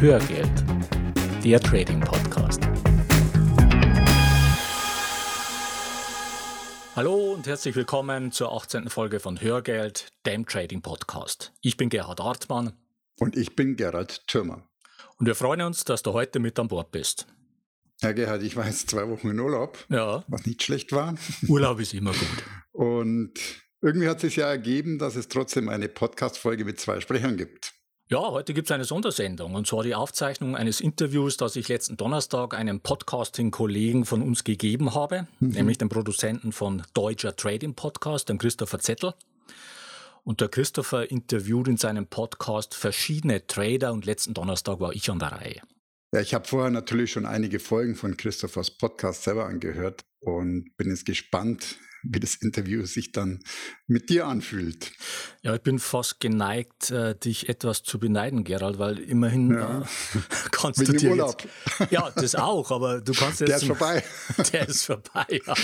Hörgeld, der Trading Podcast. Hallo und herzlich willkommen zur 18. Folge von Hörgeld, dem Trading Podcast. Ich bin Gerhard Artmann. Und ich bin Gerhard Thürmer. Und wir freuen uns, dass du heute mit an Bord bist. Herr Gerhard, ich war jetzt zwei Wochen in Urlaub, ja. was nicht schlecht war. Urlaub ist immer gut. Und irgendwie hat es sich ja ergeben, dass es trotzdem eine Podcast-Folge mit zwei Sprechern gibt. Ja, heute gibt es eine Sondersendung und zwar die Aufzeichnung eines Interviews, das ich letzten Donnerstag einem Podcasting-Kollegen von uns gegeben habe, mhm. nämlich dem Produzenten von Deutscher Trading Podcast, dem Christopher Zettel. Und der Christopher interviewt in seinem Podcast verschiedene Trader und letzten Donnerstag war ich an der Reihe. Ja, ich habe vorher natürlich schon einige Folgen von Christophers Podcast selber angehört und bin jetzt gespannt, wie das Interview sich dann mit dir anfühlt. Ja, ich bin fast geneigt, äh, dich etwas zu beneiden, Gerald, weil immerhin ja. äh, kannst Wegen du dir Urlaub. Jetzt, ja, das auch, aber du kannst jetzt... Der ist vorbei. Der ist vorbei, ja.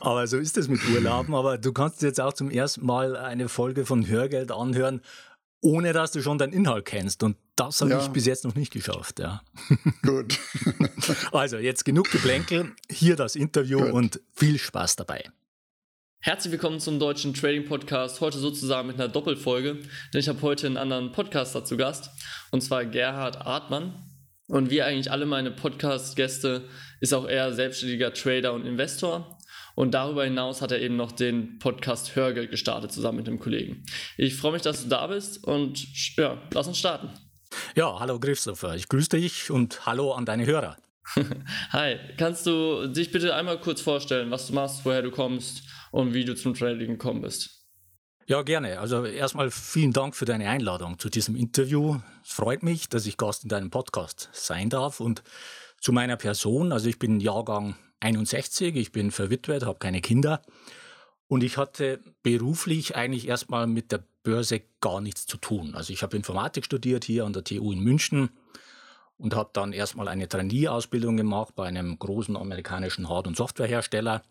Aber so ist es mit Urlauben, aber du kannst jetzt auch zum ersten Mal eine Folge von Hörgeld anhören, ohne dass du schon den Inhalt kennst. Und das habe ja. ich bis jetzt noch nicht geschafft. Ja. Gut. also jetzt genug Geplänkel, hier das Interview Gut. und viel Spaß dabei. Herzlich willkommen zum deutschen Trading Podcast. Heute sozusagen mit einer Doppelfolge, denn ich habe heute einen anderen Podcaster zu Gast und zwar Gerhard Artmann. Und wie eigentlich alle meine Podcast-Gäste ist auch er selbstständiger Trader und Investor. Und darüber hinaus hat er eben noch den Podcast Hörgeld gestartet zusammen mit einem Kollegen. Ich freue mich, dass du da bist und ja, lass uns starten. Ja, hallo Christopher, ich grüße dich und hallo an deine Hörer. Hi, kannst du dich bitte einmal kurz vorstellen, was du machst, woher du kommst und wie du zum Trading gekommen bist. Ja, gerne. Also erstmal vielen Dank für deine Einladung zu diesem Interview. Es freut mich, dass ich Gast in deinem Podcast sein darf. Und zu meiner Person, also ich bin Jahrgang 61, ich bin verwitwet, habe keine Kinder. Und ich hatte beruflich eigentlich erstmal mit der Börse gar nichts zu tun. Also ich habe Informatik studiert hier an der TU in München und habe dann erstmal eine Trainee-Ausbildung gemacht bei einem großen amerikanischen Hard- und Softwarehersteller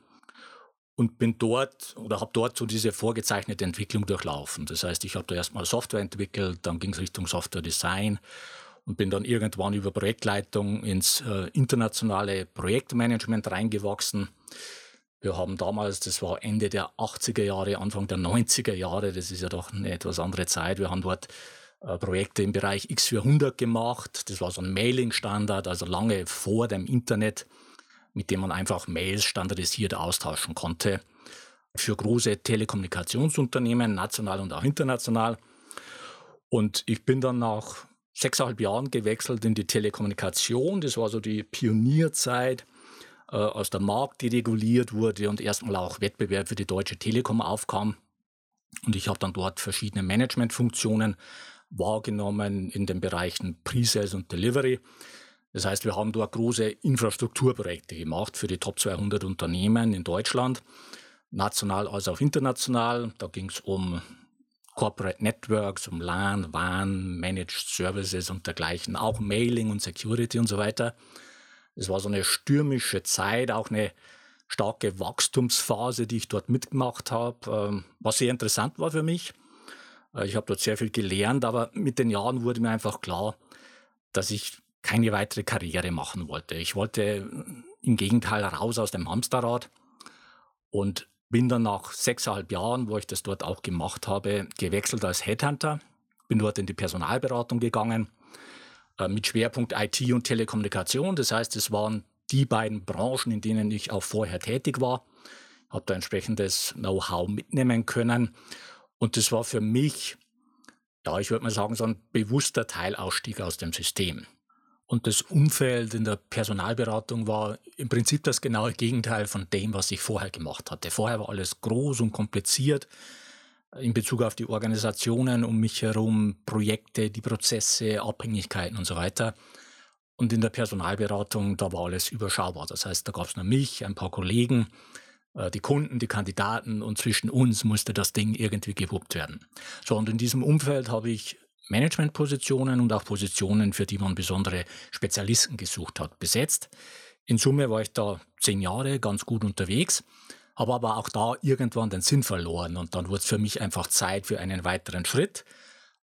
und bin dort oder habe dort so diese vorgezeichnete Entwicklung durchlaufen. Das heißt, ich habe da erstmal Software entwickelt, dann ging es Richtung Software Design und bin dann irgendwann über Projektleitung ins äh, internationale Projektmanagement reingewachsen. Wir haben damals, das war Ende der 80er Jahre, Anfang der 90er Jahre, das ist ja doch eine etwas andere Zeit, wir haben dort äh, Projekte im Bereich X400 gemacht. Das war so ein Mailing-Standard, also lange vor dem Internet mit dem man einfach Mails standardisiert austauschen konnte. Für große Telekommunikationsunternehmen, national und auch international. Und ich bin dann nach sechseinhalb Jahren gewechselt in die Telekommunikation. Das war so die Pionierzeit, äh, als der Markt dereguliert wurde und erstmal auch Wettbewerb für die Deutsche Telekom aufkam. Und ich habe dann dort verschiedene Managementfunktionen wahrgenommen in den Bereichen Pre-Sales und Delivery. Das heißt, wir haben dort große Infrastrukturprojekte gemacht für die Top 200 Unternehmen in Deutschland, national als auch international. Da ging es um Corporate Networks, um LAN, WAN, Managed Services und dergleichen, auch Mailing und Security und so weiter. Es war so eine stürmische Zeit, auch eine starke Wachstumsphase, die ich dort mitgemacht habe, ähm, was sehr interessant war für mich. Äh, ich habe dort sehr viel gelernt, aber mit den Jahren wurde mir einfach klar, dass ich keine weitere Karriere machen wollte. Ich wollte äh, im Gegenteil raus aus dem Hamsterrad und bin dann nach sechseinhalb Jahren, wo ich das dort auch gemacht habe, gewechselt als Headhunter. Bin dort in die Personalberatung gegangen äh, mit Schwerpunkt IT und Telekommunikation. Das heißt, es waren die beiden Branchen, in denen ich auch vorher tätig war. Habe da entsprechendes Know-how mitnehmen können. Und das war für mich, ja, ich würde mal sagen, so ein bewusster Teilausstieg aus dem System. Und das Umfeld in der Personalberatung war im Prinzip das genaue Gegenteil von dem, was ich vorher gemacht hatte. Vorher war alles groß und kompliziert in Bezug auf die Organisationen um mich herum, Projekte, die Prozesse, Abhängigkeiten und so weiter. Und in der Personalberatung, da war alles überschaubar. Das heißt, da gab es nur mich, ein paar Kollegen, äh, die Kunden, die Kandidaten und zwischen uns musste das Ding irgendwie gewuppt werden. So, und in diesem Umfeld habe ich Managementpositionen und auch Positionen, für die man besondere Spezialisten gesucht hat, besetzt. In Summe war ich da zehn Jahre ganz gut unterwegs, habe aber auch da irgendwann den Sinn verloren und dann wurde es für mich einfach Zeit für einen weiteren Schritt.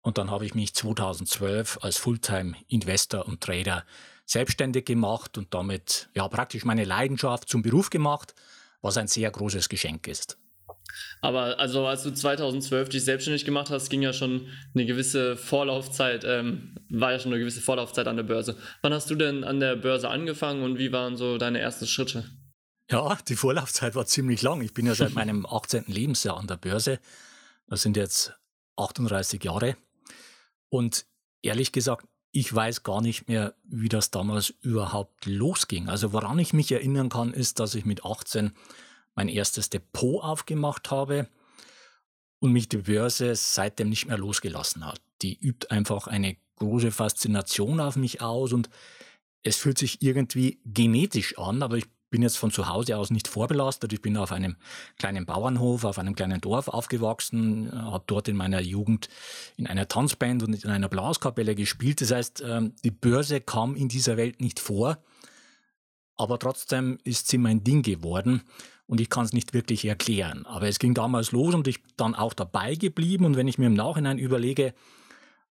Und dann habe ich mich 2012 als Fulltime-Investor und Trader selbstständig gemacht und damit ja praktisch meine Leidenschaft zum Beruf gemacht, was ein sehr großes Geschenk ist. Aber also als du 2012 dich selbstständig gemacht hast, ging ja schon eine gewisse Vorlaufzeit, ähm, war ja schon eine gewisse Vorlaufzeit an der Börse. Wann hast du denn an der Börse angefangen und wie waren so deine ersten Schritte? Ja, die Vorlaufzeit war ziemlich lang. Ich bin ja seit meinem 18. Lebensjahr an der Börse. Das sind jetzt 38 Jahre. Und ehrlich gesagt, ich weiß gar nicht mehr, wie das damals überhaupt losging. Also woran ich mich erinnern kann, ist, dass ich mit 18 mein erstes Depot aufgemacht habe und mich die Börse seitdem nicht mehr losgelassen hat. Die übt einfach eine große Faszination auf mich aus und es fühlt sich irgendwie genetisch an, aber ich bin jetzt von zu Hause aus nicht vorbelastet. Ich bin auf einem kleinen Bauernhof, auf einem kleinen Dorf aufgewachsen, habe dort in meiner Jugend in einer Tanzband und in einer Blaskapelle gespielt. Das heißt, ähm, die Börse kam in dieser Welt nicht vor, aber trotzdem ist sie mein Ding geworden und ich kann es nicht wirklich erklären. Aber es ging damals los und ich bin dann auch dabei geblieben. Und wenn ich mir im Nachhinein überlege,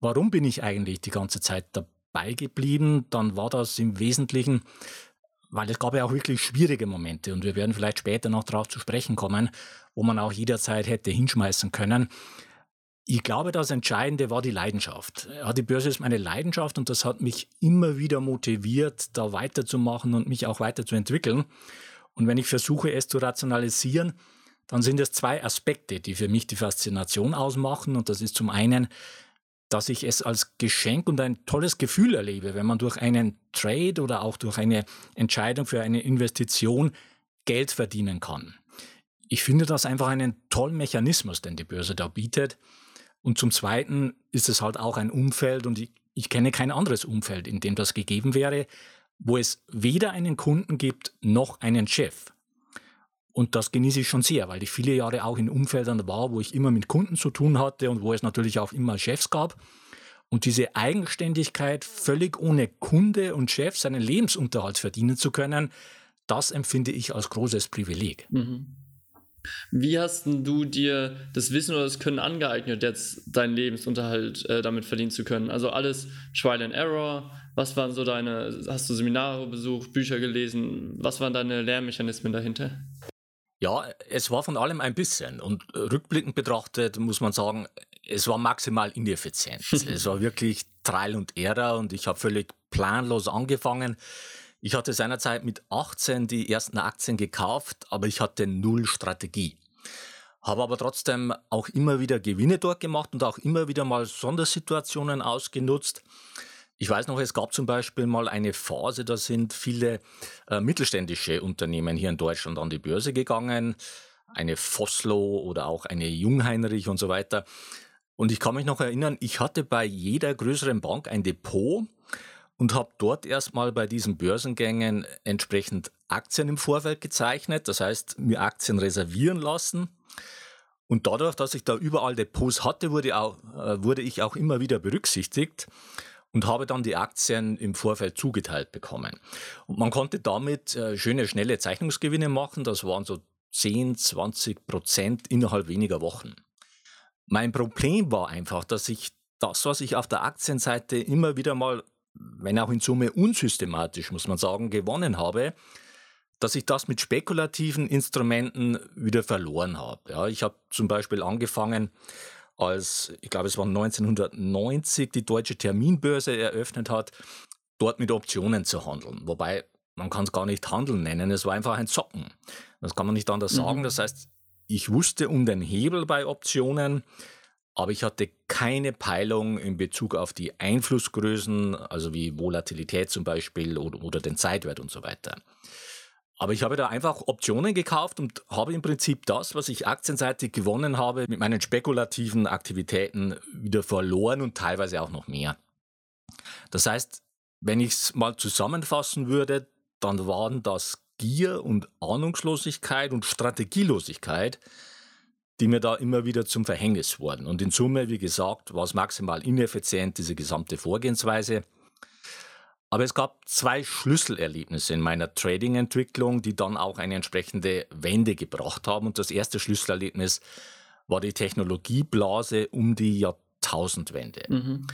warum bin ich eigentlich die ganze Zeit dabei geblieben, dann war das im Wesentlichen weil es gab ja auch wirklich schwierige Momente und wir werden vielleicht später noch darauf zu sprechen kommen, wo man auch jederzeit hätte hinschmeißen können. Ich glaube, das Entscheidende war die Leidenschaft. Ja, die Börse ist meine Leidenschaft und das hat mich immer wieder motiviert, da weiterzumachen und mich auch weiterzuentwickeln. Und wenn ich versuche, es zu rationalisieren, dann sind es zwei Aspekte, die für mich die Faszination ausmachen. Und das ist zum einen dass ich es als Geschenk und ein tolles Gefühl erlebe, wenn man durch einen Trade oder auch durch eine Entscheidung für eine Investition Geld verdienen kann. Ich finde das einfach einen tollen Mechanismus, den die Börse da bietet. Und zum Zweiten ist es halt auch ein Umfeld und ich, ich kenne kein anderes Umfeld, in dem das gegeben wäre, wo es weder einen Kunden gibt noch einen Chef. Und das genieße ich schon sehr, weil ich viele Jahre auch in Umfeldern war, wo ich immer mit Kunden zu tun hatte und wo es natürlich auch immer Chefs gab. Und diese Eigenständigkeit, völlig ohne Kunde und Chef seinen Lebensunterhalt verdienen zu können, das empfinde ich als großes Privileg. Mhm. Wie hast du dir das Wissen oder das Können angeeignet, jetzt deinen Lebensunterhalt äh, damit verdienen zu können? Also alles Trial and Error. Was waren so deine, hast du Seminare besucht, Bücher gelesen? Was waren deine Lernmechanismen dahinter? Ja, es war von allem ein bisschen. Und rückblickend betrachtet muss man sagen, es war maximal ineffizient. es war wirklich Trial und Error und ich habe völlig planlos angefangen. Ich hatte seinerzeit mit 18 die ersten Aktien gekauft, aber ich hatte null Strategie. Habe aber trotzdem auch immer wieder Gewinne dort gemacht und auch immer wieder mal Sondersituationen ausgenutzt. Ich weiß noch, es gab zum Beispiel mal eine Phase, da sind viele äh, mittelständische Unternehmen hier in Deutschland an die Börse gegangen, eine Vossloh oder auch eine Jungheinrich und so weiter. Und ich kann mich noch erinnern, ich hatte bei jeder größeren Bank ein Depot und habe dort erstmal bei diesen Börsengängen entsprechend Aktien im Vorfeld gezeichnet, das heißt mir Aktien reservieren lassen. Und dadurch, dass ich da überall Depots hatte, wurde, auch, äh, wurde ich auch immer wieder berücksichtigt und habe dann die Aktien im Vorfeld zugeteilt bekommen. Und man konnte damit äh, schöne, schnelle Zeichnungsgewinne machen. Das waren so 10, 20 Prozent innerhalb weniger Wochen. Mein Problem war einfach, dass ich das, was ich auf der Aktienseite immer wieder mal, wenn auch in Summe unsystematisch, muss man sagen, gewonnen habe, dass ich das mit spekulativen Instrumenten wieder verloren habe. Ja, ich habe zum Beispiel angefangen, als, ich glaube, es war 1990, die deutsche Terminbörse eröffnet hat, dort mit Optionen zu handeln. Wobei man kann es gar nicht Handeln nennen, es war einfach ein Zocken. Das kann man nicht anders mhm. sagen. Das heißt, ich wusste um den Hebel bei Optionen, aber ich hatte keine Peilung in Bezug auf die Einflussgrößen, also wie Volatilität zum Beispiel oder, oder den Zeitwert und so weiter. Aber ich habe da einfach Optionen gekauft und habe im Prinzip das, was ich aktienseitig gewonnen habe, mit meinen spekulativen Aktivitäten wieder verloren und teilweise auch noch mehr. Das heißt, wenn ich es mal zusammenfassen würde, dann waren das Gier und Ahnungslosigkeit und Strategielosigkeit, die mir da immer wieder zum Verhängnis wurden. Und in Summe, wie gesagt, war es maximal ineffizient, diese gesamte Vorgehensweise. Aber es gab zwei Schlüsselerlebnisse in meiner Trading-Entwicklung, die dann auch eine entsprechende Wende gebracht haben. Und das erste Schlüsselerlebnis war die Technologieblase um die Jahrtausendwende. Mhm.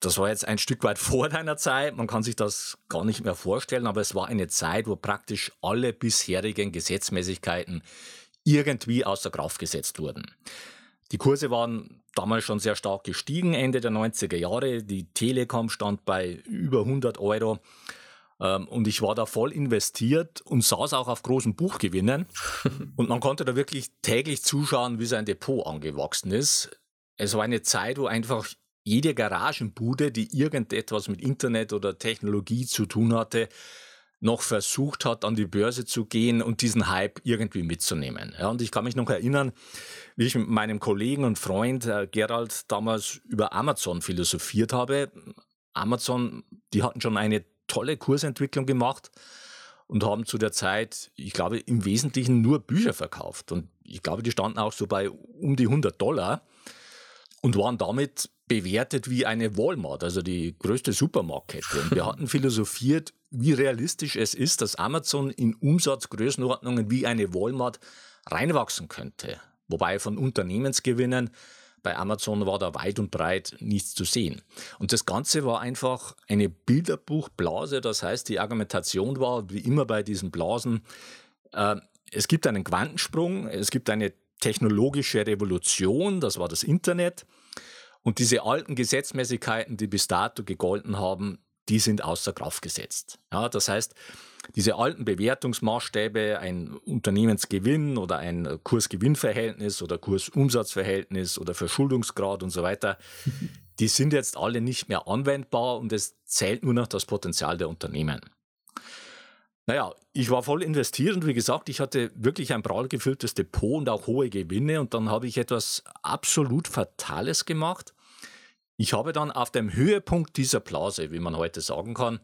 Das war jetzt ein Stück weit vor deiner Zeit. Man kann sich das gar nicht mehr vorstellen, aber es war eine Zeit, wo praktisch alle bisherigen Gesetzmäßigkeiten irgendwie außer Kraft gesetzt wurden. Die Kurse waren damals schon sehr stark gestiegen, Ende der 90er Jahre. Die Telekom stand bei über 100 Euro. Ähm, und ich war da voll investiert und saß auch auf großen Buchgewinnen. und man konnte da wirklich täglich zuschauen, wie sein Depot angewachsen ist. Es war eine Zeit, wo einfach jede Garagenbude, die irgendetwas mit Internet oder Technologie zu tun hatte, noch versucht hat, an die Börse zu gehen und diesen Hype irgendwie mitzunehmen. Ja, und ich kann mich noch erinnern, wie ich mit meinem Kollegen und Freund äh, Gerald damals über Amazon philosophiert habe. Amazon, die hatten schon eine tolle Kursentwicklung gemacht und haben zu der Zeit, ich glaube, im Wesentlichen nur Bücher verkauft. Und ich glaube, die standen auch so bei um die 100 Dollar und waren damit bewertet wie eine Walmart, also die größte Supermarktkette. Und wir hatten philosophiert, wie realistisch es ist, dass Amazon in Umsatzgrößenordnungen wie eine Walmart reinwachsen könnte. Wobei von Unternehmensgewinnen bei Amazon war da weit und breit nichts zu sehen. Und das Ganze war einfach eine Bilderbuchblase. Das heißt, die Argumentation war, wie immer bei diesen Blasen, äh, es gibt einen Quantensprung, es gibt eine technologische Revolution, das war das Internet. Und diese alten Gesetzmäßigkeiten, die bis dato gegolten haben, die sind außer Kraft gesetzt. Ja, das heißt, diese alten Bewertungsmaßstäbe, ein Unternehmensgewinn oder ein Kursgewinnverhältnis oder Kursumsatzverhältnis oder Verschuldungsgrad und so weiter, die sind jetzt alle nicht mehr anwendbar und es zählt nur noch das Potenzial der Unternehmen. Naja, ich war voll investiert und wie gesagt, ich hatte wirklich ein prall gefülltes Depot und auch hohe Gewinne und dann habe ich etwas absolut Fatales gemacht. Ich habe dann auf dem Höhepunkt dieser Blase, wie man heute sagen kann,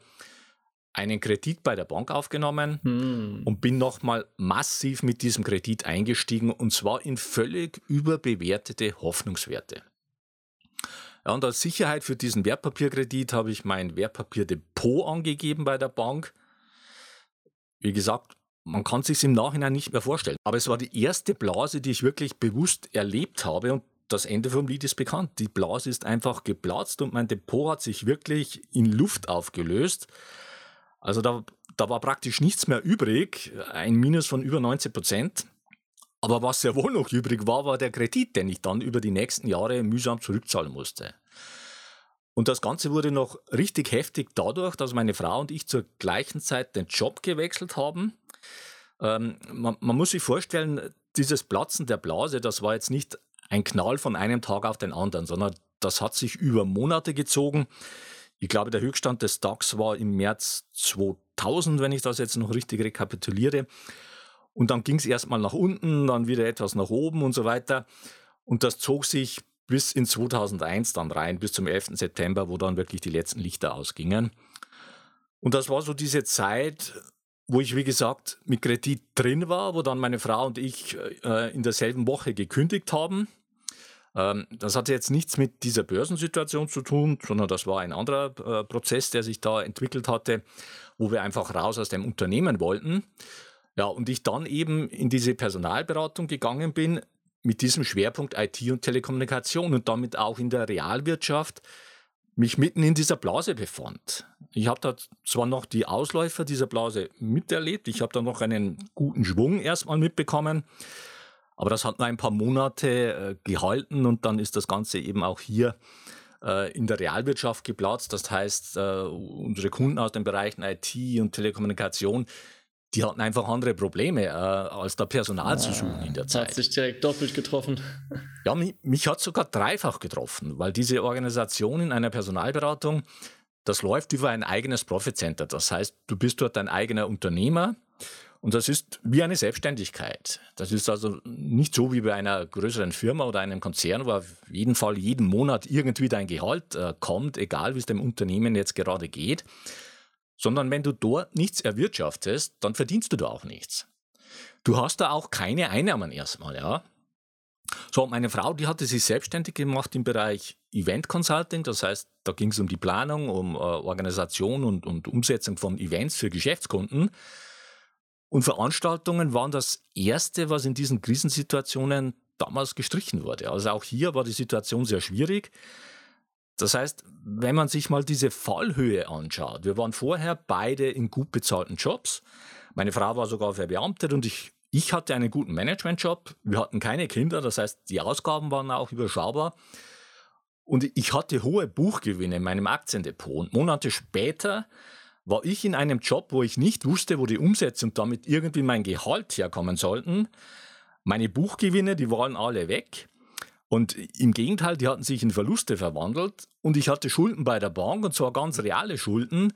einen Kredit bei der Bank aufgenommen hm. und bin nochmal massiv mit diesem Kredit eingestiegen und zwar in völlig überbewertete Hoffnungswerte. Ja, und als Sicherheit für diesen Wertpapierkredit habe ich mein Wertpapierdepot angegeben bei der Bank wie gesagt, man kann sich im Nachhinein nicht mehr vorstellen. Aber es war die erste Blase, die ich wirklich bewusst erlebt habe und das Ende vom Lied ist bekannt. Die Blase ist einfach geplatzt und mein Depot hat sich wirklich in Luft aufgelöst. Also da, da war praktisch nichts mehr übrig, ein Minus von über 90 Prozent. Aber was sehr wohl noch übrig war, war der Kredit, den ich dann über die nächsten Jahre mühsam zurückzahlen musste. Und das Ganze wurde noch richtig heftig dadurch, dass meine Frau und ich zur gleichen Zeit den Job gewechselt haben. Ähm, man, man, muss sich vorstellen, dieses Platzen der Blase, das war jetzt nicht ein Knall von einem Tag auf den anderen, sondern das hat sich über Monate gezogen. Ich glaube, der Höchststand des DAX war im März 2000, wenn ich das jetzt noch richtig rekapituliere. Und dann ging es erstmal nach unten, dann wieder etwas nach oben und so weiter. Und das zog sich bis in 2001 dann rein, bis zum 11. September, wo dann wirklich die letzten Lichter ausgingen. Und das war so diese Zeit, wo ich, wie gesagt, mit Kredit drin war, wo dann meine Frau und ich äh, in derselben Woche gekündigt haben. Ähm, das hatte jetzt nichts mit dieser Börsensituation zu tun, sondern das war ein anderer äh, Prozess, der sich da entwickelt hatte, wo wir einfach raus aus dem Unternehmen wollten. Ja, und ich dann eben in diese Personalberatung gegangen bin, mit diesem Schwerpunkt IT und Telekommunikation und damit auch in der Realwirtschaft mich mitten in dieser Blase befand. Ich habe da zwar noch die Ausläufer dieser Blase miterlebt, ich habe da noch einen guten Schwung erstmal mitbekommen, aber das hat nur ein paar Monate äh, gehalten und dann ist das Ganze eben auch hier äh, in der Realwirtschaft geplatzt. Das heißt, äh, unsere Kunden aus den Bereichen IT und Telekommunikation, die hatten einfach andere Probleme, äh, als da Personal ah, zu suchen in der Zeit. Hat sich direkt doppelt getroffen. Ja, mich, mich hat sogar dreifach getroffen, weil diese Organisation in einer Personalberatung, das läuft über ein eigenes Profit Center. Das heißt, du bist dort ein eigener Unternehmer und das ist wie eine Selbstständigkeit. Das ist also nicht so wie bei einer größeren Firma oder einem Konzern, wo auf jeden Fall jeden Monat irgendwie dein Gehalt äh, kommt, egal wie es dem Unternehmen jetzt gerade geht sondern wenn du dort nichts erwirtschaftest, dann verdienst du da auch nichts. Du hast da auch keine Einnahmen erstmal, ja. So, meine Frau, die hatte sich selbstständig gemacht im Bereich Event Consulting, das heißt, da ging es um die Planung, um äh, Organisation und, und Umsetzung von Events für Geschäftskunden. Und Veranstaltungen waren das Erste, was in diesen Krisensituationen damals gestrichen wurde. Also auch hier war die Situation sehr schwierig. Das heißt, wenn man sich mal diese Fallhöhe anschaut, wir waren vorher beide in gut bezahlten Jobs. Meine Frau war sogar verbeamtet und ich, ich hatte einen guten Managementjob. Wir hatten keine Kinder, das heißt, die Ausgaben waren auch überschaubar. Und ich hatte hohe Buchgewinne in meinem Aktiendepot. Und Monate später war ich in einem Job, wo ich nicht wusste, wo die Umsätze und damit irgendwie mein Gehalt herkommen sollten. Meine Buchgewinne, die waren alle weg. Und im Gegenteil, die hatten sich in Verluste verwandelt und ich hatte Schulden bei der Bank und zwar ganz reale Schulden,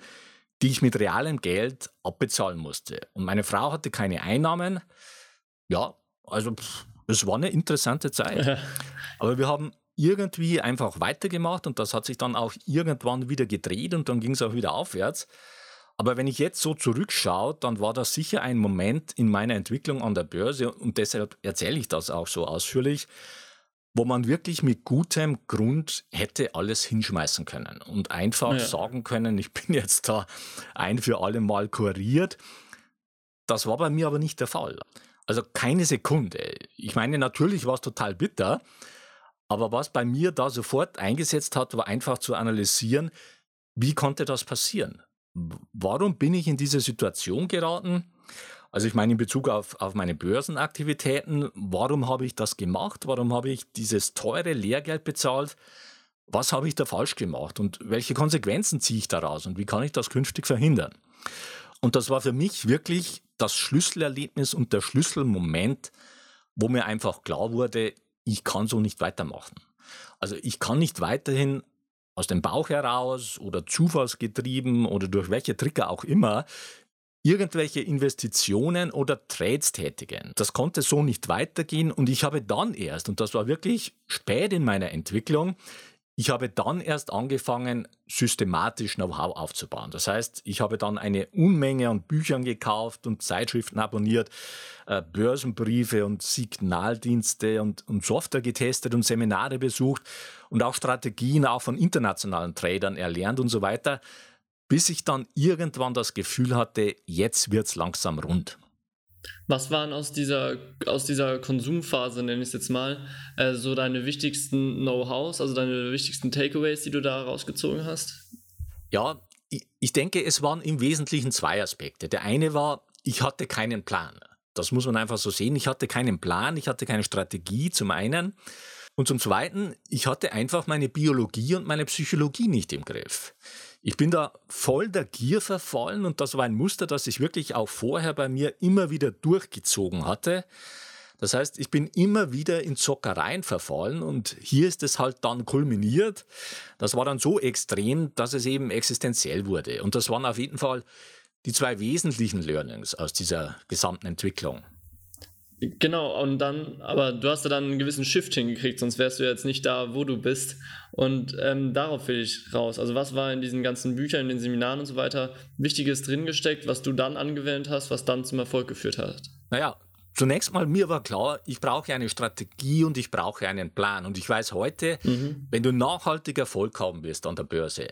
die ich mit realem Geld abbezahlen musste. Und meine Frau hatte keine Einnahmen. Ja, also es war eine interessante Zeit. Aber wir haben irgendwie einfach weitergemacht und das hat sich dann auch irgendwann wieder gedreht und dann ging es auch wieder aufwärts. Aber wenn ich jetzt so zurückschaue, dann war das sicher ein Moment in meiner Entwicklung an der Börse und deshalb erzähle ich das auch so ausführlich, wo man wirklich mit gutem Grund hätte alles hinschmeißen können und einfach ja. sagen können, ich bin jetzt da ein für alle Mal kuriert. Das war bei mir aber nicht der Fall. Also keine Sekunde. Ich meine, natürlich war es total bitter, aber was bei mir da sofort eingesetzt hat, war einfach zu analysieren, wie konnte das passieren? Warum bin ich in diese Situation geraten? Also ich meine in Bezug auf, auf meine Börsenaktivitäten, warum habe ich das gemacht? Warum habe ich dieses teure Lehrgeld bezahlt? Was habe ich da falsch gemacht und welche Konsequenzen ziehe ich daraus und wie kann ich das künftig verhindern? Und das war für mich wirklich das Schlüsselerlebnis und der Schlüsselmoment, wo mir einfach klar wurde, ich kann so nicht weitermachen. Also ich kann nicht weiterhin aus dem Bauch heraus oder zufallsgetrieben oder durch welche Trigger auch immer irgendwelche Investitionen oder Trades tätigen. Das konnte so nicht weitergehen und ich habe dann erst, und das war wirklich spät in meiner Entwicklung, ich habe dann erst angefangen, systematisch Know-how aufzubauen. Das heißt, ich habe dann eine Unmenge an Büchern gekauft und Zeitschriften abonniert, äh, Börsenbriefe und Signaldienste und, und Software getestet und Seminare besucht und auch Strategien auch von internationalen Tradern erlernt und so weiter, bis ich dann irgendwann das Gefühl hatte, jetzt wird es langsam rund. Was waren aus dieser, aus dieser Konsumphase, nenne ich es jetzt mal, äh, so deine wichtigsten Know-hows, also deine wichtigsten Takeaways, die du da rausgezogen hast? Ja, ich, ich denke, es waren im Wesentlichen zwei Aspekte. Der eine war, ich hatte keinen Plan. Das muss man einfach so sehen. Ich hatte keinen Plan, ich hatte keine Strategie zum einen. Und zum Zweiten, ich hatte einfach meine Biologie und meine Psychologie nicht im Griff. Ich bin da voll der Gier verfallen und das war ein Muster, das ich wirklich auch vorher bei mir immer wieder durchgezogen hatte. Das heißt, ich bin immer wieder in Zockereien verfallen und hier ist es halt dann kulminiert. Das war dann so extrem, dass es eben existenziell wurde. Und das waren auf jeden Fall die zwei wesentlichen Learnings aus dieser gesamten Entwicklung. Genau, und dann, aber du hast ja dann einen gewissen Shift hingekriegt, sonst wärst du jetzt nicht da, wo du bist. Und ähm, darauf will ich raus. Also, was war in diesen ganzen Büchern, in den Seminaren und so weiter Wichtiges drin gesteckt, was du dann angewendet hast, was dann zum Erfolg geführt hat? Naja, zunächst mal, mir war klar, ich brauche eine Strategie und ich brauche einen Plan. Und ich weiß heute, mhm. wenn du nachhaltig Erfolg haben wirst an der Börse,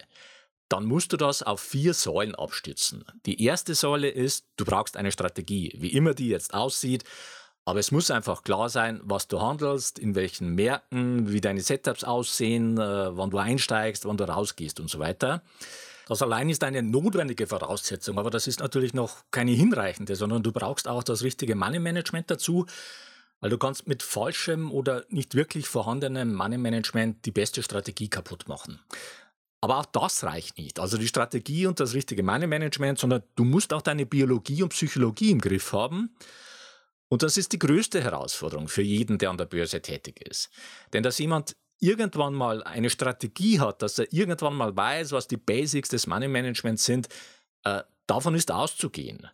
dann musst du das auf vier Säulen abstützen. Die erste Säule ist, du brauchst eine Strategie, wie immer die jetzt aussieht. Aber es muss einfach klar sein, was du handelst, in welchen Märkten, wie deine Setups aussehen, äh, wann du einsteigst, wann du rausgehst und so weiter. Das allein ist eine notwendige Voraussetzung, aber das ist natürlich noch keine hinreichende, sondern du brauchst auch das richtige Money Management dazu, weil du kannst mit falschem oder nicht wirklich vorhandenem Money Management die beste Strategie kaputt machen. Aber auch das reicht nicht. Also die Strategie und das richtige Money Management, sondern du musst auch deine Biologie und Psychologie im Griff haben. Und das ist die größte Herausforderung für jeden, der an der Börse tätig ist. Denn dass jemand irgendwann mal eine Strategie hat, dass er irgendwann mal weiß, was die Basics des Money Managements sind, äh, davon ist auszugehen.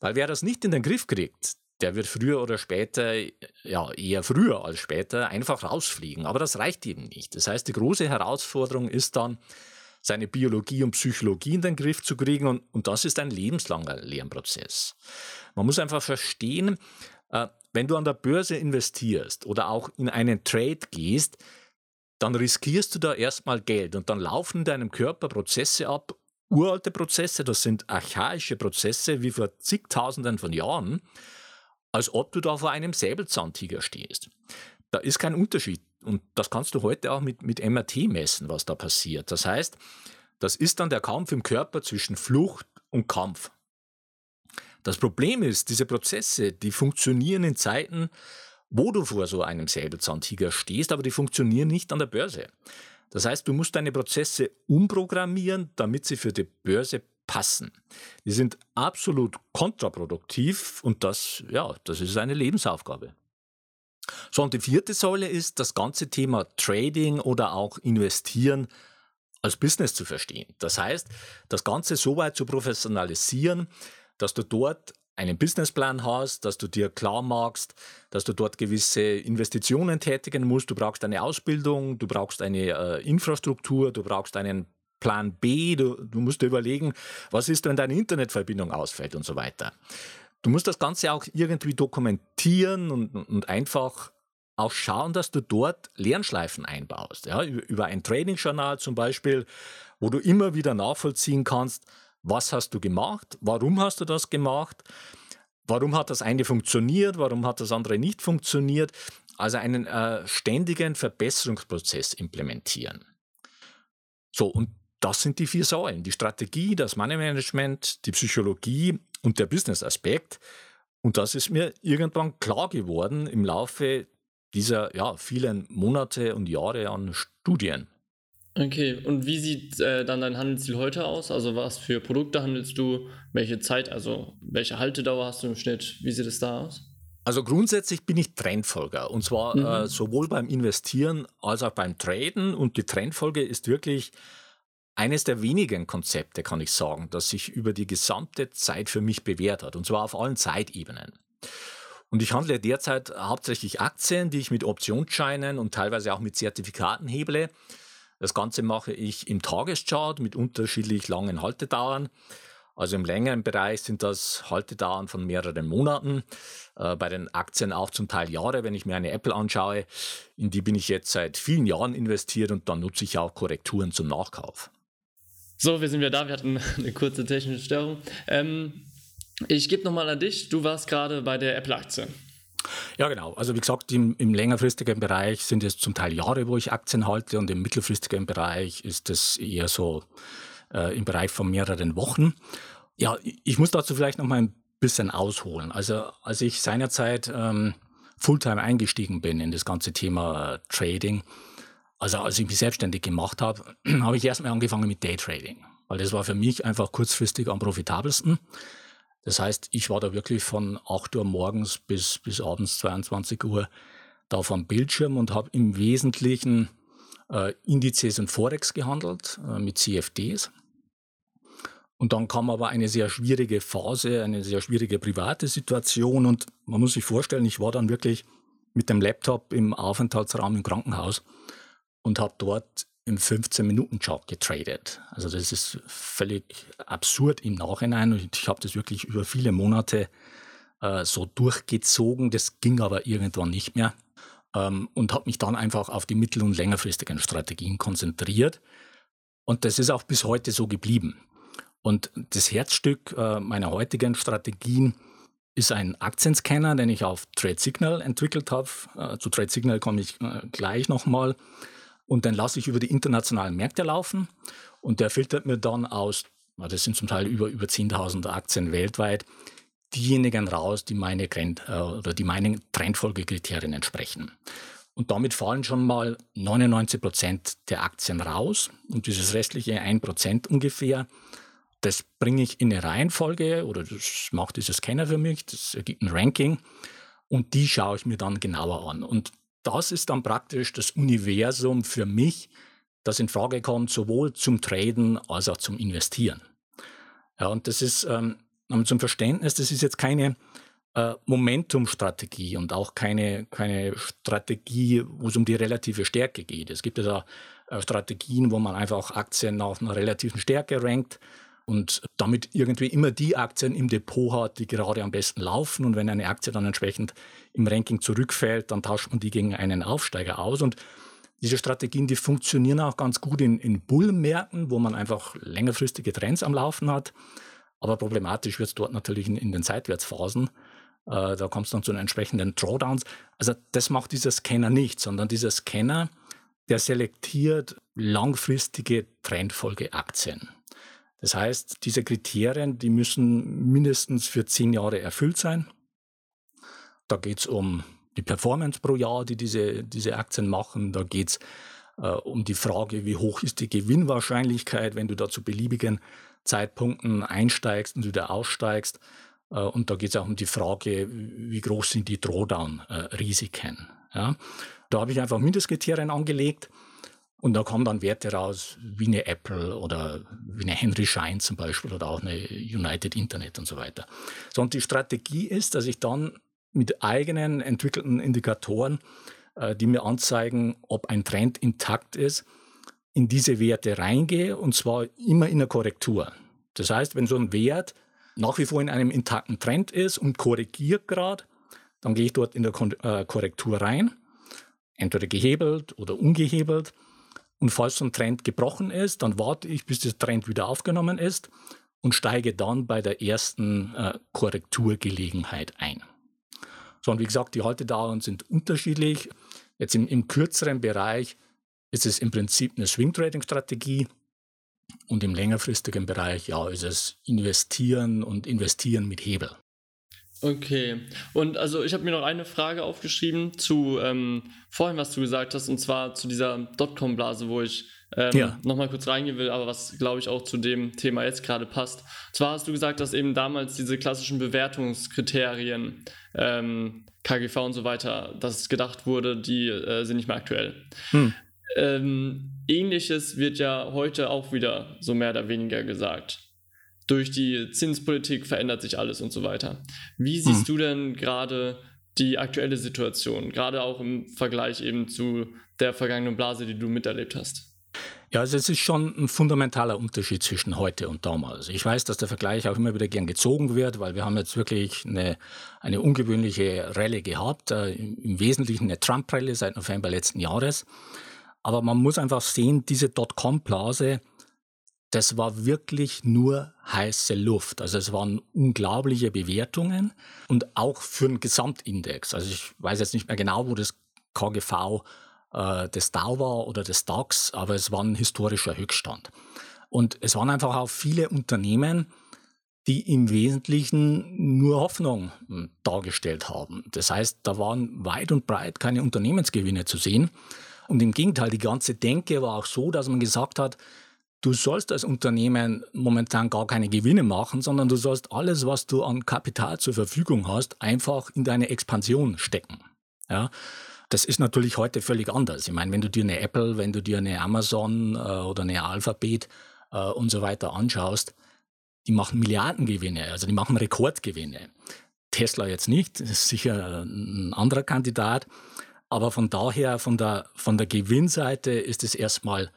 Weil wer das nicht in den Griff kriegt, der wird früher oder später, ja eher früher als später, einfach rausfliegen. Aber das reicht eben nicht. Das heißt, die große Herausforderung ist dann, seine Biologie und Psychologie in den Griff zu kriegen. Und, und das ist ein lebenslanger Lernprozess. Man muss einfach verstehen, äh, wenn du an der Börse investierst oder auch in einen Trade gehst, dann riskierst du da erstmal Geld und dann laufen in deinem Körper Prozesse ab, uralte Prozesse, das sind archaische Prozesse wie vor zigtausenden von Jahren, als ob du da vor einem Säbelzahntiger stehst. da ist kein Unterschied. Und das kannst du heute auch mit, mit MRT messen, was da passiert. Das heißt, das ist dann der Kampf im Körper zwischen Flucht und Kampf. Das Problem ist, diese Prozesse, die funktionieren in Zeiten, wo du vor so einem Säbelzahntiger stehst, aber die funktionieren nicht an der Börse. Das heißt, du musst deine Prozesse umprogrammieren, damit sie für die Börse passen. Die sind absolut kontraproduktiv und das, ja, das ist eine Lebensaufgabe. So, und die vierte Säule ist das ganze Thema Trading oder auch Investieren als Business zu verstehen. Das heißt, das Ganze so weit zu professionalisieren, dass du dort einen Businessplan hast, dass du dir klar machst, dass du dort gewisse Investitionen tätigen musst. Du brauchst eine Ausbildung, du brauchst eine äh, Infrastruktur, du brauchst einen Plan B, du, du musst dir überlegen, was ist, wenn deine Internetverbindung ausfällt und so weiter. Du musst das Ganze auch irgendwie dokumentieren und, und einfach auch schauen, dass du dort Lernschleifen einbaust. Ja, über ein Trainingsjournal zum Beispiel, wo du immer wieder nachvollziehen kannst, was hast du gemacht? Warum hast du das gemacht? Warum hat das eine funktioniert? Warum hat das andere nicht funktioniert? Also einen äh, ständigen Verbesserungsprozess implementieren. So, und das sind die vier Säulen. Die Strategie, das Money Management, die Psychologie und der Business-Aspekt. Und das ist mir irgendwann klar geworden im Laufe dieser ja, vielen Monate und Jahre an Studien. Okay, und wie sieht äh, dann dein Handelsziel heute aus? Also was für Produkte handelst du? Welche Zeit, also welche Haltedauer hast du im Schnitt? Wie sieht es da aus? Also grundsätzlich bin ich Trendfolger und zwar mhm. äh, sowohl beim Investieren als auch beim Traden und die Trendfolge ist wirklich eines der wenigen Konzepte, kann ich sagen, das sich über die gesamte Zeit für mich bewährt hat und zwar auf allen Zeitebenen. Und ich handle derzeit hauptsächlich Aktien, die ich mit Optionsscheinen und teilweise auch mit Zertifikaten heble. Das Ganze mache ich im Tageschart mit unterschiedlich langen Haltedauern. Also im längeren Bereich sind das Haltedauern von mehreren Monaten. Äh, bei den Aktien auch zum Teil Jahre, wenn ich mir eine Apple anschaue. In die bin ich jetzt seit vielen Jahren investiert und dann nutze ich auch Korrekturen zum Nachkauf. So, wir sind wieder da. Wir hatten eine kurze technische Störung. Ähm, ich gebe nochmal an dich. Du warst gerade bei der Apple-Aktie. Ja, genau. Also wie gesagt, im, im, längerfristigen Bereich sind es zum Teil Jahre, wo ich Aktien halte und im mittelfristigen Bereich ist es eher so äh, im Bereich von mehreren Wochen. Ja, ich muss dazu vielleicht noch mal ein bisschen ausholen. Also als ich seinerzeit ähm, Fulltime eingestiegen bin in das ganze Thema Trading, also als ich mich selbstständig gemacht habe, habe ich erstmal angefangen mit Daytrading, weil das war für mich einfach kurzfristig am profitabelsten. Das heißt, ich war da wirklich von 8 Uhr morgens bis, bis abends 22 Uhr da vom Bildschirm und habe im Wesentlichen äh, Indizes und Forex gehandelt äh, mit CFDs. Und dann kam aber eine sehr schwierige Phase, eine sehr schwierige private Situation. Und man muss sich vorstellen, ich war dann wirklich mit dem Laptop im Aufenthaltsraum im Krankenhaus und habe dort im 15-Minuten-Chart getradet. Also das ist völlig absurd im Nachhinein und ich habe das wirklich über viele Monate äh, so durchgezogen. Das ging aber irgendwann nicht mehr ähm, und habe mich dann einfach auf die mittel- und längerfristigen Strategien konzentriert. Und das ist auch bis heute so geblieben. Und das Herzstück äh, meiner heutigen Strategien ist ein Aktienscanner, den ich auf Trade Signal entwickelt habe. Äh, zu Trade Signal komme ich äh, gleich nochmal. Und dann lasse ich über die internationalen Märkte laufen und der filtert mir dann aus, das sind zum Teil über, über 10.000 Aktien weltweit, diejenigen raus, die meine, Trend, äh, oder die meinen Trendfolgekriterien entsprechen. Und damit fallen schon mal 99 Prozent der Aktien raus und dieses restliche 1 Prozent ungefähr, das bringe ich in eine Reihenfolge oder das macht dieser Scanner für mich, das ergibt ein Ranking und die schaue ich mir dann genauer an. Und das ist dann praktisch das Universum für mich, das in Frage kommt, sowohl zum Traden als auch zum Investieren. Ja, und das ist ähm, zum Verständnis, das ist jetzt keine äh, Momentum-Strategie und auch keine, keine Strategie, wo es um die relative Stärke geht. Es gibt ja äh, Strategien, wo man einfach Aktien nach einer relativen Stärke rankt und damit irgendwie immer die Aktien im Depot hat, die gerade am besten laufen. Und wenn eine Aktie dann entsprechend im Ranking zurückfällt, dann tauscht man die gegen einen Aufsteiger aus. Und diese Strategien, die funktionieren auch ganz gut in, in Bullenmärkten, wo man einfach längerfristige Trends am Laufen hat. Aber problematisch wird es dort natürlich in, in, den Seitwärtsphasen, Äh, da kommt es dann zu den entsprechenden Drawdowns. Also das macht dieser Scanner nicht, sondern dieser Scanner, der selektiert langfristige Trendfolgeaktien. Das heißt, diese Kriterien, die müssen mindestens für zehn Jahre erfüllt sein. Da geht es um die Performance pro Jahr, die diese, diese Aktien machen. Da geht es äh, um die Frage, wie hoch ist die Gewinnwahrscheinlichkeit, wenn du da zu beliebigen Zeitpunkten einsteigst und wieder aussteigst. Äh, und da geht es auch um die Frage, wie groß sind die Drawdown-Risiken. Ja? Da habe ich einfach Mindestkriterien angelegt. Und da kommen dann Werte raus, wie eine Apple oder wie eine Henry Schein zum Beispiel oder auch eine United Internet und so weiter. So, und die Strategie ist, dass ich dann mit eigenen entwickelten Indikatoren, äh, die mir anzeigen, ob ein Trend intakt ist, in diese Werte reingehe und zwar immer in der Korrektur. Das heißt, wenn so ein Wert nach wie vor in einem intakten Trend ist und korrigiert gerade, dann gehe ich dort in der äh, Korrektur rein, entweder gehebelt oder ungehebelt. Und falls so ein Trend gebrochen ist, dann warte ich, bis der Trend wieder aufgenommen ist und steige dann bei der ersten äh, Korrekturgelegenheit ein. So, und wie gesagt, die Haltedauern sind unterschiedlich. Jetzt im, im kürzeren Bereich ist es im Prinzip eine Swing-Trading-Strategie und im längerfristigen Bereich ja, ist es Investieren und Investieren mit Hebel. Okay, und also ich habe mir noch eine Frage aufgeschrieben zu ähm, vorhin, was du gesagt hast, und zwar zu dieser Dotcom-Blase, wo ich ähm, ja. nochmal kurz reingehen will, aber was glaube ich auch zu dem Thema jetzt gerade passt. Zwar hast du gesagt, dass eben damals diese klassischen Bewertungskriterien, ähm, KGV und so weiter, dass gedacht wurde, die äh, sind nicht mehr aktuell. Hm. Ähm, Ähnliches wird ja heute auch wieder so mehr oder weniger gesagt. Durch die Zinspolitik verändert sich alles und so weiter. Wie siehst hm. du denn gerade die aktuelle Situation, gerade auch im Vergleich eben zu der vergangenen Blase, die du miterlebt hast? Ja, also es ist schon ein fundamentaler Unterschied zwischen heute und damals. Ich weiß, dass der Vergleich auch immer wieder gern gezogen wird, weil wir haben jetzt wirklich eine, eine ungewöhnliche Rallye gehabt, äh, im Wesentlichen eine Trump-Rallye seit November letzten Jahres. Aber man muss einfach sehen, diese Dotcom-Blase, das war wirklich nur heiße Luft. Also es waren unglaubliche Bewertungen und auch für einen Gesamtindex. Also ich weiß jetzt nicht mehr genau, wo das KGV äh, des Dow war oder des DAX, aber es war ein historischer Höchststand. Und es waren einfach auch viele Unternehmen, die im Wesentlichen nur Hoffnung hm, dargestellt haben. Das heißt, da waren weit und breit keine Unternehmensgewinne zu sehen. Und im Gegenteil, die ganze Denke war auch so, dass man gesagt hat, du sollst als Unternehmen momentan gar keine Gewinne machen, sondern du sollst alles, was du an Kapital zur Verfügung hast, einfach in deine Expansion stecken. Ja? Das ist natürlich heute völlig anders. Ich meine, wenn du dir eine Apple, wenn du dir eine Amazon äh, oder eine Alphabet äh, und so weiter anschaust, die machen Milliardengewinne, also die machen Rekordgewinne. Tesla jetzt nicht, ist sicher ein anderer Kandidat. Aber von daher, von der, von der Gewinnseite ist es erstmal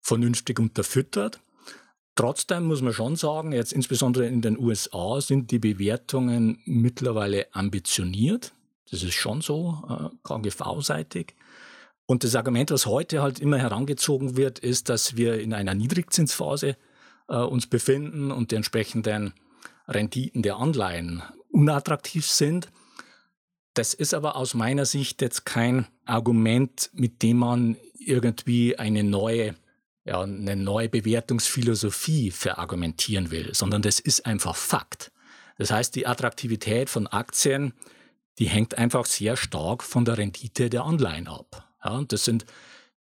vernünftig unterfüttert. Trotzdem muss man schon sagen, jetzt insbesondere in den USA sind die Bewertungen mittlerweile ambitioniert. Das ist schon so, äh, KGV-seitig. Und das Argument, was heute halt immer herangezogen wird, ist, dass wir in einer Niedrigzinsphase äh, uns befinden und die entsprechenden Renditen der Anleihen unattraktiv sind. Das ist aber aus meiner Sicht jetzt kein Argument, mit dem man irgendwie eine neue, ja, eine neue Bewertungsphilosophie verargumentieren will, sondern das ist einfach Fakt. Das heißt, die Attraktivität von Aktien die hängt einfach sehr stark von der Rendite der Anleihen ab. Ja, das sind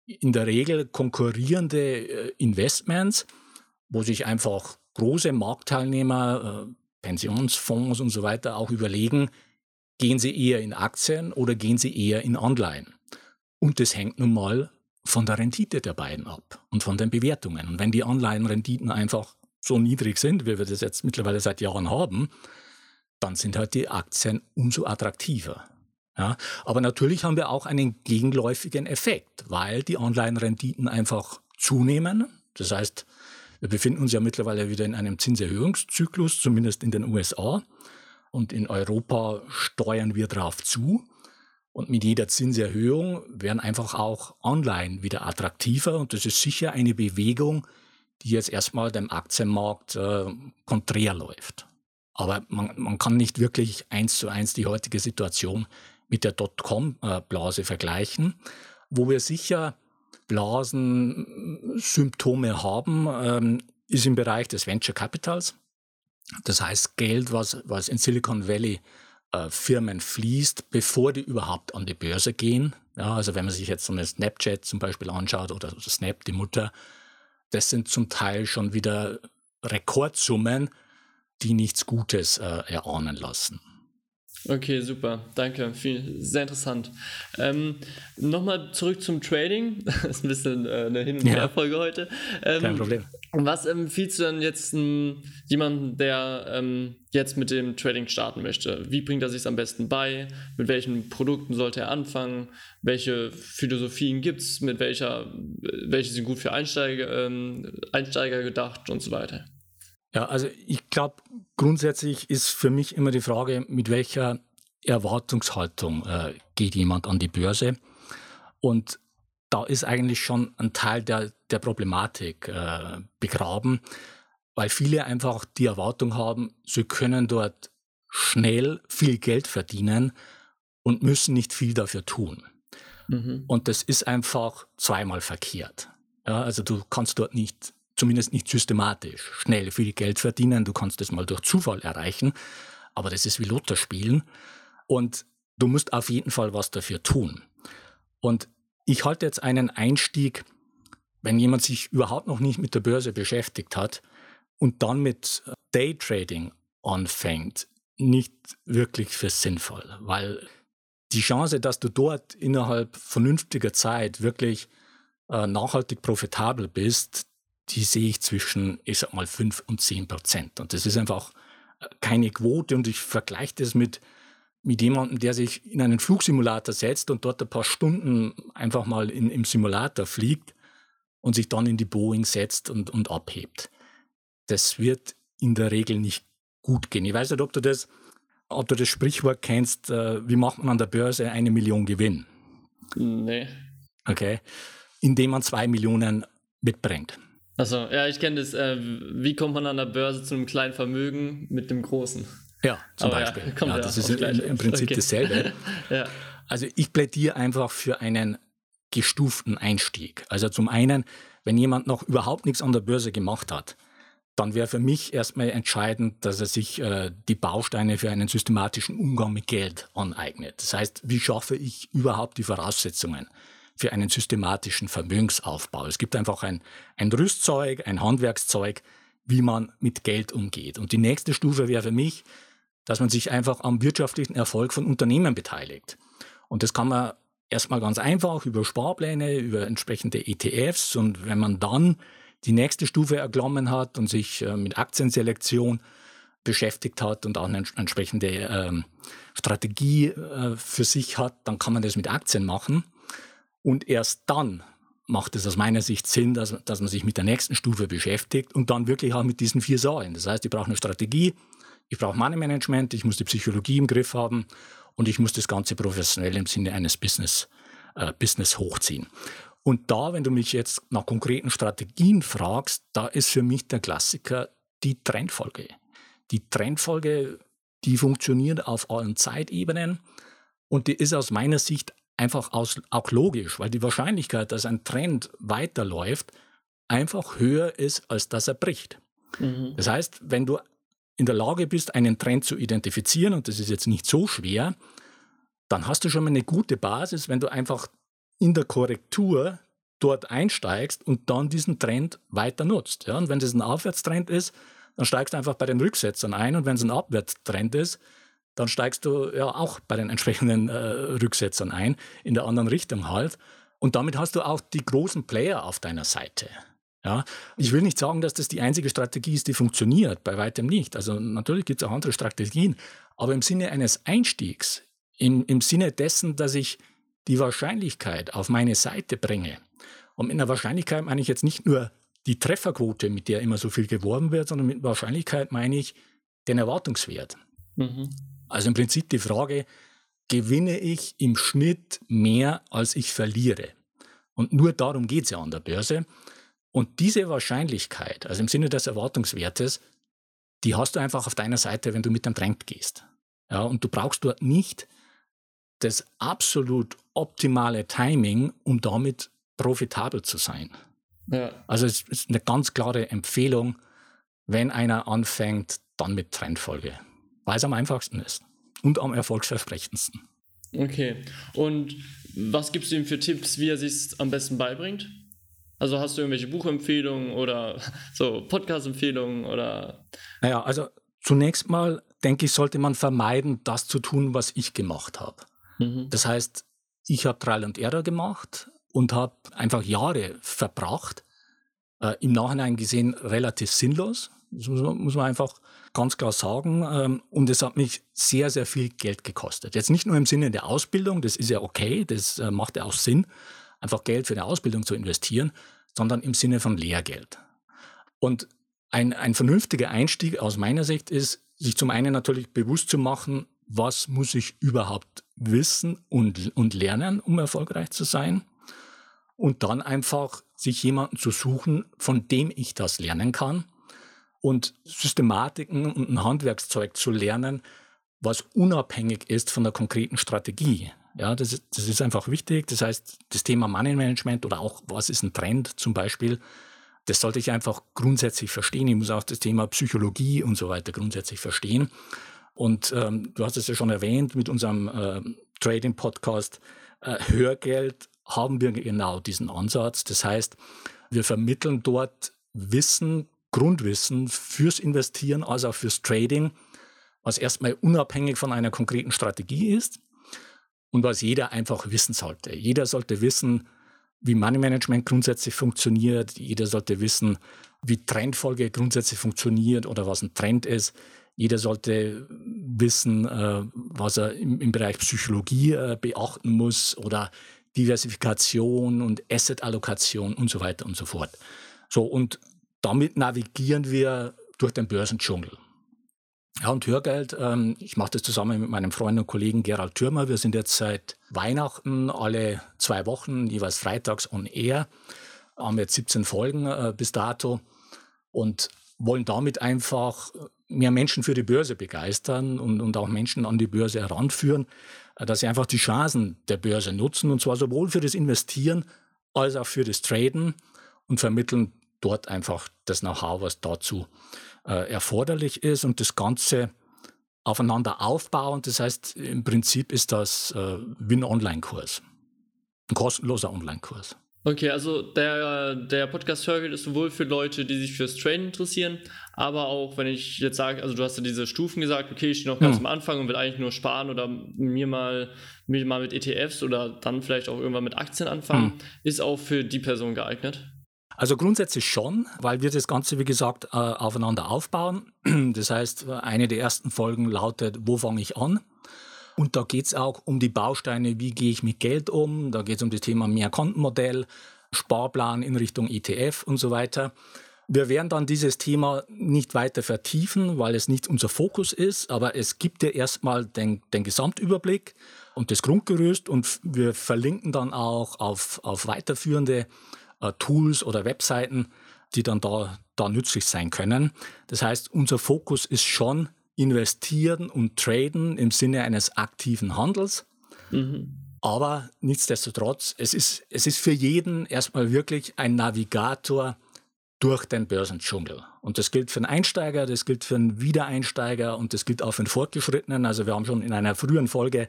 in der Regel konkurrierende äh, Investments, wo sich einfach große Marktteilnehmer, äh, Pensionsfonds und so weiter auch überlegen, gehen sie eher in Aktien oder gehen sie eher in Anleihen. Und das hängt nun mal von der Rendite der beiden ab und von den Bewertungen. Und wenn die Anleihenrenditen einfach so niedrig sind, wie wir das jetzt mittlerweile seit Jahren haben, dann sind halt die Aktien umso attraktiver. Ja, aber natürlich haben wir auch einen gegenläufigen Effekt, weil die Anleihenrenditen einfach zunehmen. Das heißt, wir befinden uns ja mittlerweile wieder in einem Zinserhöhungszyklus, zumindest in den USA. Und in Europa steuern wir darauf zu. Und mit jeder Zinserhöhung werden einfach auch Anleihen wieder attraktiver. Und das ist sicher eine Bewegung, die jetzt erstmal dem Aktienmarkt äh, konträr läuft. Aber man, man kann nicht wirklich eins zu eins die heutige Situation mit der Dotcom-Blase vergleichen, wo wir sicher Blasensymptome haben, ähm, ist im Bereich des Venture Capitals. Das heißt Geld, was, was in Silicon Valley Firmen fließt, bevor die überhaupt an die Börse gehen. Ja, also wenn man sich jetzt so eine Snapchat zum Beispiel anschaut oder Snap, die Mutter, das sind zum Teil schon wieder Rekordsummen, die nichts Gutes äh, erahnen lassen. Okay, super, danke, viel, sehr interessant. Ähm, Nochmal zurück zum Trading. Das ist ein bisschen äh, eine Hin- und Her-Folge ja. heute. Ähm, Kein Problem. Was empfiehlst du denn jetzt m, jemandem, der ähm, jetzt mit dem Trading starten möchte? Wie bringt er sich am besten bei? Mit welchen Produkten sollte er anfangen? Welche Philosophien gibt es? Mit welcher, welche sind gut für Einsteiger, ähm, Einsteiger gedacht und so weiter? Ja, also ich glaube, grundsätzlich ist für mich immer die Frage, mit welcher Erwartungshaltung äh, geht jemand an die Börse. Und da ist eigentlich schon ein Teil der, der Problematik äh, begraben, weil viele einfach die Erwartung haben, sie können dort schnell viel Geld verdienen und müssen nicht viel dafür tun. Mhm. Und das ist einfach zweimal verkehrt. Ja, also du kannst dort nicht zumindest nicht systematisch schnell viel Geld verdienen. Du kannst das mal durch Zufall erreichen, aber das ist wie Lotto spielen. Und du musst auf jeden Fall was dafür tun. Und ich halte jetzt einen Einstieg, wenn jemand sich überhaupt noch nicht mit der Börse beschäftigt hat und dann mit Daytrading anfängt, nicht wirklich für sinnvoll, weil die Chance, dass du dort innerhalb vernünftiger Zeit wirklich äh, nachhaltig profitabel bist, die sehe ich zwischen, ich sag mal, 5 und 10 Prozent. Und das ist einfach äh, keine Quote und ich vergleiche das mit, mit jemandem, der sich in einen Flugsimulator setzt und dort ein paar Stunden einfach mal in, im Simulator fliegt und sich dann in die Boeing setzt und, und abhebt. Das wird in der Regel nicht gut gehen. Ich weiß nicht, ob du das, ob du das Sprichwort kennst, äh, wie macht man an der Börse eine Million Gewinn? Nee. Okay. Indem man zwei Millionen mitbringt. Also ja, ich kenne das. Äh, wie kommt man an der Börse zu einem kleinen Vermögen mit dem großen? Ja, zum Aber Beispiel. Ja, ja, das ist im, im, Prinzip okay. dasselbe. Also ich plädiere einfach für einen gestuften Einstieg. Also zum einen, wenn jemand noch überhaupt nichts an der Börse gemacht hat, dann wäre für mich erstmal entscheidend, dass er sich äh, die Bausteine für einen systematischen Umgang mit Geld aneignet. Das heißt, wie schaffe ich überhaupt die Voraussetzungen? Für einen systematischen Vermögensaufbau. Es gibt einfach ein, ein Rüstzeug, ein Handwerkszeug, wie man mit Geld umgeht. Und die nächste Stufe wäre für mich, dass man sich einfach am wirtschaftlichen Erfolg von Unternehmen beteiligt. Und das kann man erstmal ganz einfach über Sparpläne, über entsprechende ETFs. Und wenn man dann die nächste Stufe erklommen hat und sich äh, mit Aktienselektion beschäftigt hat und auch eine entsprechende ähm, Strategie äh, für sich hat, dann kann man das mit Aktien machen. Und erst dann macht es aus meiner Sicht Sinn, dass, dass man sich mit der nächsten Stufe beschäftigt und dann wirklich auch mit diesen vier Säulen. Das heißt, ich brauche eine Strategie, ich brauche Money Management, ich muss die Psychologie im Griff haben und ich muss das Ganze professionell im Sinne eines Business, äh, Business hochziehen. Und da, wenn du mich jetzt nach konkreten Strategien fragst, da ist für mich der Klassiker die Trendfolge. Die Trendfolge, die funktioniert auf allen Zeitebenen und die ist aus meiner Sicht einfach aus, auch logisch, weil die Wahrscheinlichkeit, dass ein Trend weiterläuft, einfach höher ist, als dass er bricht. Mhm. Das heißt, wenn du in der Lage bist, einen Trend zu identifizieren, und das ist jetzt nicht so schwer, dann hast du schon mal eine gute Basis, wenn du einfach in der Korrektur dort einsteigst und dann diesen Trend weiter nutzt. Ja? Und wenn das ein Aufwärtstrend ist, dann steigst du einfach bei den Rücksetzern ein und wenn es ein Abwärtstrend ist, dann steigst du ja auch bei den entsprechenden äh, Rücksetzern ein, in der anderen Richtung halt. Und damit hast du auch die großen Player auf deiner Seite. Ja, ich will nicht sagen, dass das die einzige Strategie ist, die funktioniert, bei weitem nicht. Also natürlich gibt es auch andere Strategien, aber im Sinne eines Einstiegs, im, im Sinne dessen, dass ich die Wahrscheinlichkeit auf meine Seite bringe. Und mit einer Wahrscheinlichkeit meine ich jetzt nicht nur die Trefferquote, mit der immer so viel geworben wird, sondern mit Wahrscheinlichkeit meine ich den Erwartungswert. Mhm. Also im Prinzip die Frage, gewinne ich im Schnitt mehr, als ich verliere? Und nur darum geht es ja an der Börse. Und diese Wahrscheinlichkeit, also im Sinne des Erwartungswertes, die hast du einfach auf deiner Seite, wenn du mit dem Trend gehst. Ja, und du brauchst dort nicht das absolut optimale Timing, um damit profitabel zu sein. Ja. Also es ist eine ganz klare Empfehlung, wenn einer anfängt, dann mit Trendfolge, weil es am einfachsten ist und am erfolgsversprechendsten. Okay. Und was gibst du ihm für Tipps, wie er sich am besten beibringt? Also hast du irgendwelche Buchempfehlungen oder so Podcast-Empfehlungen oder? Naja, also zunächst mal denke ich, sollte man vermeiden, das zu tun, was ich gemacht habe. Mhm. Das heißt, ich habe Trial and Error gemacht und habe einfach Jahre verbracht, äh, im Nachhinein gesehen relativ sinnlos, das muss man, muss man einfach ganz klar sagen. Ähm, und es hat mich sehr, sehr viel Geld gekostet. Jetzt nicht nur im Sinne der Ausbildung, das ist ja okay, das äh, macht ja auch Sinn, einfach Geld für eine Ausbildung zu investieren, sondern im Sinne von Lehrgeld. Und ein, ein vernünftiger Einstieg aus meiner Sicht ist, sich zum einen natürlich bewusst zu machen, was muss ich überhaupt wissen und, und lernen, um erfolgreich zu sein. Und dann einfach sich jemanden zu suchen, von dem ich das lernen kann und Systematiken und ein Handwerkszeug zu lernen, was unabhängig ist von der konkreten Strategie. Ja, das ist, das ist einfach wichtig. Das heißt, das Thema Money Management oder auch was ist ein Trend zum Beispiel, das sollte ich einfach grundsätzlich verstehen. Ich muss auch das Thema Psychologie und so weiter grundsätzlich verstehen. Und ähm, du hast es ja schon erwähnt mit unserem äh, Trading-Podcast, äh, Hörgeld haben wir genau diesen Ansatz. Das heißt, wir vermitteln dort Wissen, Grundwissen fürs Investieren, also auch fürs Trading, was erstmal unabhängig von einer konkreten Strategie ist und was jeder einfach wissen sollte. Jeder sollte wissen, wie Money Management grundsätzlich funktioniert. Jeder sollte wissen, wie Trendfolge grundsätzlich funktioniert oder was ein Trend ist. Jeder sollte wissen, äh, was er im, im Bereich Psychologie äh, beachten muss oder Diversifikation und Asset-Allokation und so weiter und so fort. So, und damit navigieren wir durch den Börsendschungel. Ja, und Hörgeld, ähm, ich mache das zusammen mit meinem Freund und Kollegen Gerald Thürmer. Wir sind jetzt seit Weihnachten alle zwei Wochen, jeweils freitags on air, haben jetzt 17 Folgen äh, bis dato und wollen damit einfach mehr Menschen für die Börse begeistern und, und auch Menschen an die Börse heranführen, äh, dass sie einfach die Chancen der Börse nutzen und zwar sowohl für das Investieren als auch für das Traden und vermitteln dort einfach das Know-how, was dazu äh, erforderlich ist und das Ganze aufeinander aufbauen. Das heißt, im Prinzip ist das äh, wie ein Online-Kurs, ein kostenloser Online-Kurs. Okay, also der, der Podcast Circle ist sowohl für Leute, die sich fürs Traden interessieren, aber auch, wenn ich jetzt sage, also du hast ja diese Stufen gesagt, okay, ich stehe noch ganz hm. am Anfang und will eigentlich nur sparen oder mir mal, mir mal mit ETFs oder dann vielleicht auch irgendwann mit Aktien anfangen, hm. ist auch für die Person geeignet. Also grundsätzlich schon, weil wir das Ganze, wie gesagt, äh, aufeinander aufbauen. Das heißt, eine der ersten Folgen lautet, wo fange ich an? Und da geht es auch um die Bausteine, wie gehe ich mit Geld um? Da geht es um das Thema Mehrkontenmodell, Sparplan in Richtung ETF und so weiter. Wir werden dann dieses Thema nicht weiter vertiefen, weil es nicht unser Fokus ist, aber es gibt ja erstmal den, den Gesamtüberblick und das Grundgerüst und wir verlinken dann auch auf, auf weiterführende Tools oder Webseiten, die dann da, da nützlich sein können. Das heißt, unser Fokus ist schon investieren und traden im Sinne eines aktiven Handels. Mhm. Aber nichtsdestotrotz, es ist, es ist für jeden erstmal wirklich ein Navigator durch den Börsendschungel. Und das gilt für einen Einsteiger, das gilt für einen Wiedereinsteiger und das gilt auch für einen Fortgeschrittenen. Also wir haben schon in einer früheren Folge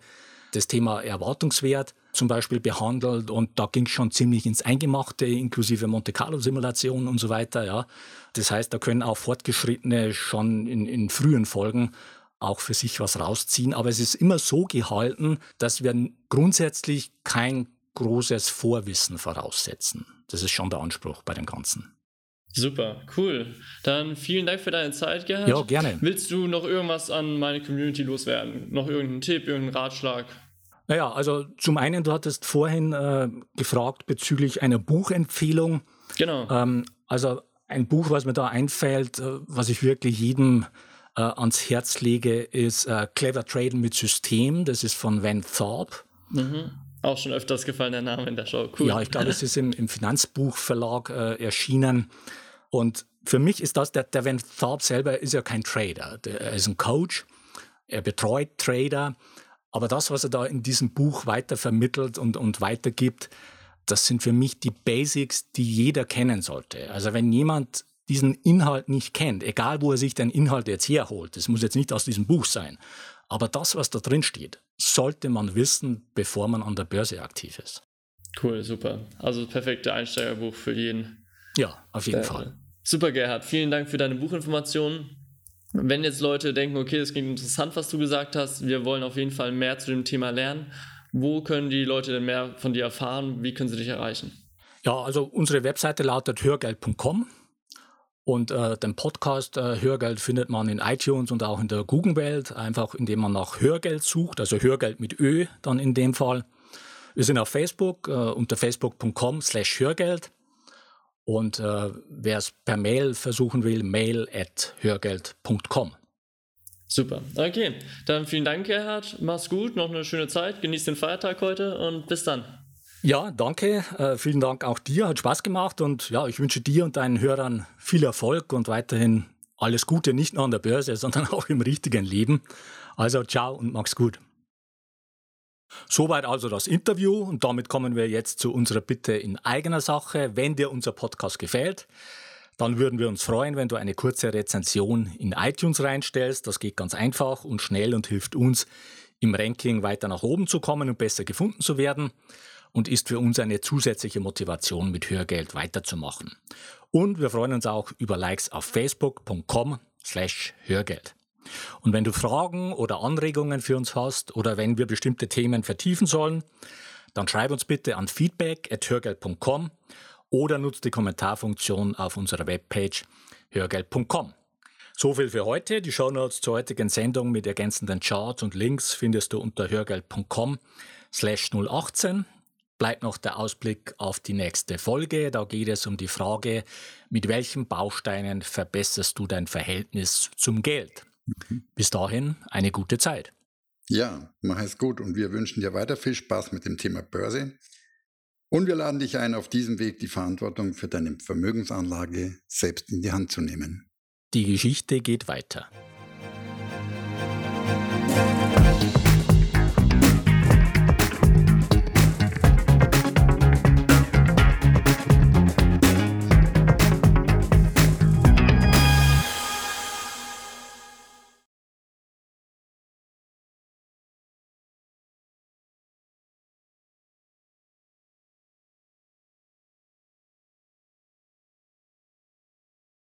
das Thema Erwartungswert zum Beispiel behandelt und da ging es schon ziemlich ins Eingemachte, inklusive Monte Carlo Simulation und so weiter. Ja. Das heißt, da können auch Fortgeschrittene schon in, in frühen Folgen auch für sich was rausziehen. Aber es ist immer so gehalten, dass wir grundsätzlich kein großes Vorwissen voraussetzen. Das ist schon der Anspruch bei dem Ganzen. Super, cool. Dann vielen Dank für deine Zeit, Gerhard. Ja, gerne. Willst du noch irgendwas an meine Community loswerden? Noch irgendeinen Tipp, irgendeinen Ratschlag? Naja, also zum einen, du hattest vorhin äh, gefragt bezüglich einer Buchempfehlung. Genau. Ähm, also ein Buch, was mir da einfällt, äh, was ich wirklich jedem äh, ans Herz lege, ist äh, Clever Trading mit System. Das ist von Van Thorpe. Mhm. Auch schon öfters gefallen, der Name in der Show. Cool. Ja, ich glaube, es ist im, im Finanzbuchverlag äh, erschienen. Und für mich ist das, der, der Van Tharp selber ist ja kein Trader. Der, er ist ein Coach, er betreut Trader. Aber das, was er da in diesem Buch weiter vermittelt und, und weitergibt, das sind für mich die Basics, die jeder kennen sollte. Also wenn jemand diesen Inhalt nicht kennt, egal wo er sich den Inhalt jetzt herholt, das muss jetzt nicht aus diesem Buch sein, aber das, was da drin steht, sollte man wissen, bevor man an der Börse aktiv ist. Cool, super. Also das perfekte Einsteigerbuch für jeden. Ja, auf jeden äh, Fall. Super, Gerhard. Vielen Dank für deine Buchinformationen. Wenn jetzt Leute denken, okay, das klingt interessant, was du gesagt hast, wir wollen auf jeden Fall mehr zu dem Thema lernen, wo können die Leute denn mehr von dir erfahren? Wie können sie dich erreichen? Ja, also unsere Webseite lautet hörgeld.com und äh, den Podcast äh, Hörgeld findet man in iTunes und auch in der Google-Welt, einfach indem man nach Hörgeld sucht, also Hörgeld mit Ö dann in dem Fall. Wir sind auf Facebook äh, unter facebook.com slash Hörgeld. Und äh, wer es per Mail versuchen will, mail at hörgeld.com. Super. Okay, dann vielen Dank, Gerhard. Mach's gut, noch eine schöne Zeit. Genieß den Feiertag heute und bis dann. Ja, danke. Äh, vielen Dank auch dir. Hat Spaß gemacht und ja, ich wünsche dir und deinen Hörern viel Erfolg und weiterhin alles Gute, nicht nur an der Börse, sondern auch im richtigen Leben. Also ciao und mach's gut. Soweit also das Interview und damit kommen wir jetzt zu unserer Bitte in eigener Sache. Wenn dir unser Podcast gefällt, dann würden wir uns freuen, wenn du eine kurze Rezension in iTunes reinstellst. Das geht ganz einfach und schnell und hilft uns, im Ranking weiter nach oben zu kommen und besser gefunden zu werden und ist für uns eine zusätzliche Motivation, mit Hörgeld weiterzumachen. Und wir freuen uns auch über Likes auf facebook.com slash Hörgeld. Und wenn du Fragen oder Anregungen für uns hast oder wenn wir bestimmte Themen vertiefen sollen, dann schreib uns bitte an feedback.hörgeld.com oder nutze die Kommentarfunktion auf unserer Webpage hörgeld.com. So viel für heute. Die Shownotes zur heutigen Sendung mit ergänzenden Charts und Links findest du unter hörgeld.com slash 018. Bleibt noch der Ausblick auf die nächste Folge. Da geht es um die Frage, mit welchen Bausteinen verbesserst du dein Verhältnis zum Geld? Mhm. Bis dahin eine gute Zeit. Ja, mach es gut und wir wünschen dir weiter viel Spaß mit dem Thema Börse. Und wir laden dich ein, auf diesem Weg die Verantwortung für deine Vermögensanlage selbst in die Hand zu nehmen. Die Geschichte geht weiter.